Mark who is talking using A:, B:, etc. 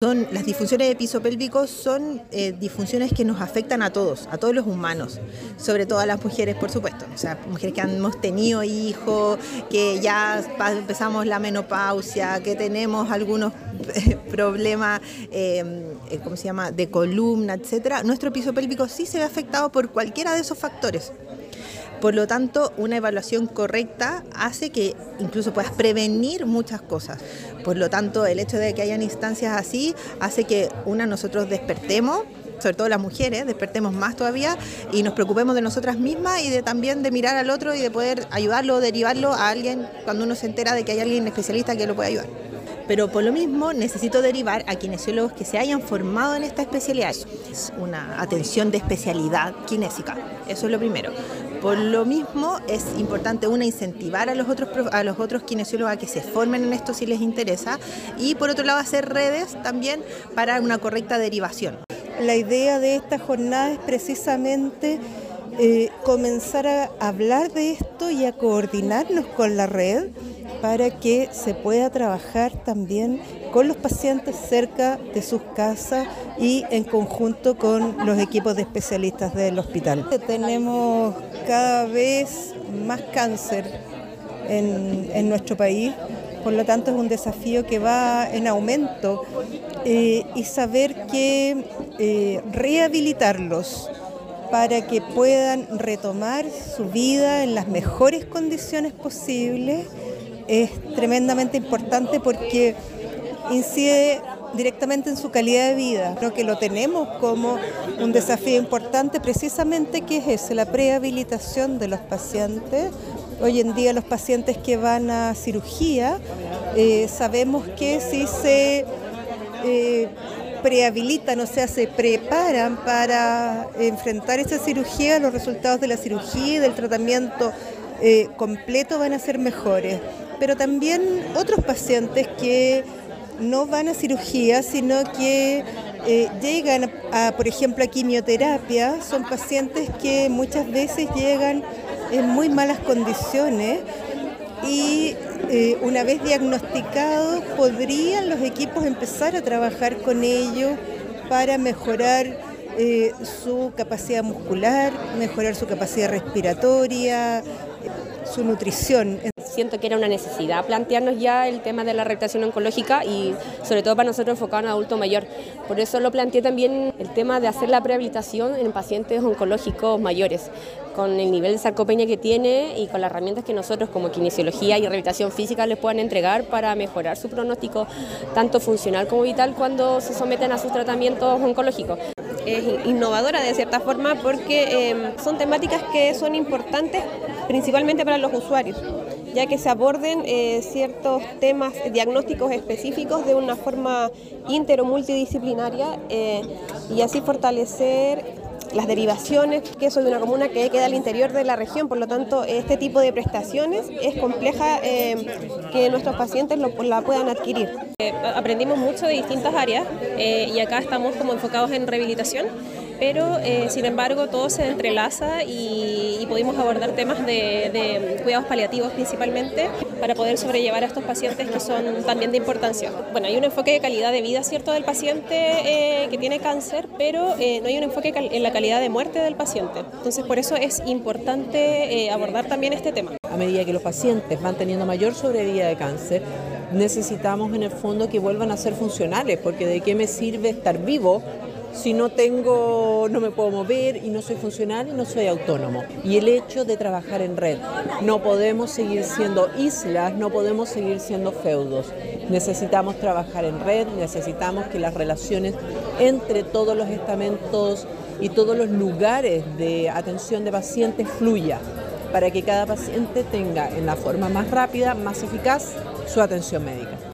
A: Son, las disfunciones de piso pélvico son eh, disfunciones que nos afectan a todos, a todos los humanos, sobre todo a las mujeres, por supuesto. O sea, mujeres que hemos tenido hijos, que ya empezamos la menopausia, que tenemos algunos problemas, eh, eh, ¿cómo se llama?, de columna, etcétera. Nuestro piso pélvico sí se ve afectado por cualquiera de esos factores. Por lo tanto, una evaluación correcta hace que incluso puedas prevenir muchas cosas. Por lo tanto, el hecho de que hayan instancias así hace que una nosotros despertemos sobre todo las mujeres, despertemos más todavía y nos preocupemos de nosotras mismas y de también de mirar al otro y de poder ayudarlo derivarlo a alguien cuando uno se entera de que hay alguien especialista que lo puede ayudar. Pero por lo mismo necesito derivar a kinesiólogos que se hayan formado en esta especialidad. Es una atención de especialidad kinésica, eso es lo primero. Por lo mismo es importante una incentivar a los otros a los otros kinesiólogos a que se formen en esto si les interesa y por otro lado hacer redes también para una correcta derivación.
B: La idea de esta jornada es precisamente eh, comenzar a hablar de esto y a coordinarnos con la red para que se pueda trabajar también con los pacientes cerca de sus casas y en conjunto con los equipos de especialistas del hospital. Tenemos cada vez más cáncer en, nuestro país, por lo tanto es un desafío que va en aumento eh, y saber que eh, rehabilitarlos para que puedan retomar su vida en las mejores condiciones posibles es tremendamente importante porque incide directamente en su calidad de vida. Creo que lo tenemos como un desafío importante precisamente que es ese, la prehabilitación de los pacientes. Hoy en día los pacientes que van a cirugía eh, sabemos que si se eh, prehabilitan, o sea, se preparan para enfrentar esa cirugía, los resultados de la cirugía y del tratamiento eh, completo van a ser mejores pero también otros pacientes que no van a cirugía, sino que eh, llegan a, por ejemplo, a quimioterapia, son pacientes que muchas veces llegan en muy malas condiciones y eh, una vez diagnosticados podrían los equipos empezar a trabajar con ellos para mejorar eh, su capacidad muscular, mejorar su capacidad respiratoria, su nutrición
C: siento que era una necesidad plantearnos ya el tema de la rehabilitación oncológica y sobre todo para nosotros enfocado en adulto mayor. Por eso lo planteé también el tema de hacer la prehabilitación en pacientes oncológicos mayores, con el nivel de sarcopenia que tiene y con las herramientas que nosotros como kinesiología y rehabilitación física les puedan entregar para mejorar su pronóstico tanto funcional como vital cuando se someten a sus tratamientos oncológicos es innovadora de cierta forma porque em, son temáticas que son importantes principalmente para los usuarios ya que se aborden eh, ciertos temas diagnósticos específicos de una forma intero multidisciplinaria eh, y así fortalecer las derivaciones, que de una comuna que queda al interior de la región, por lo tanto este tipo de prestaciones es compleja eh, que nuestros pacientes la puedan adquirir. aprendimos mucho de distintas áreas y acá estamos como enfocados en rehabilitación pero eh, sin embargo todo se entrelaza y, pudimos abordar temas de, cuidados paliativos principalmente para poder sobrellevar a estos pacientes que son también de importancia. Bueno, hay un enfoque de calidad de vida, ¿cierto?, del paciente eh, que tiene cáncer, pero eh, no hay un enfoque en la calidad de muerte del paciente. Entonces, por eso es importante abordar también este tema.
D: A medida que los pacientes van teniendo mayor sobrevida de cáncer, necesitamos en el fondo que vuelvan a ser funcionales, porque de qué me sirve estar vivo si no tengo, no me puedo mover y no soy funcional y no soy autónomo. Y el hecho de trabajar en red, no podemos seguir siendo islas, no podemos seguir siendo feudos. Necesitamos trabajar en red, necesitamos que las relaciones entre todos los estamentos y todos los lugares de atención de pacientes fluya para que cada paciente tenga en la forma más rápida, más eficaz su atención médica.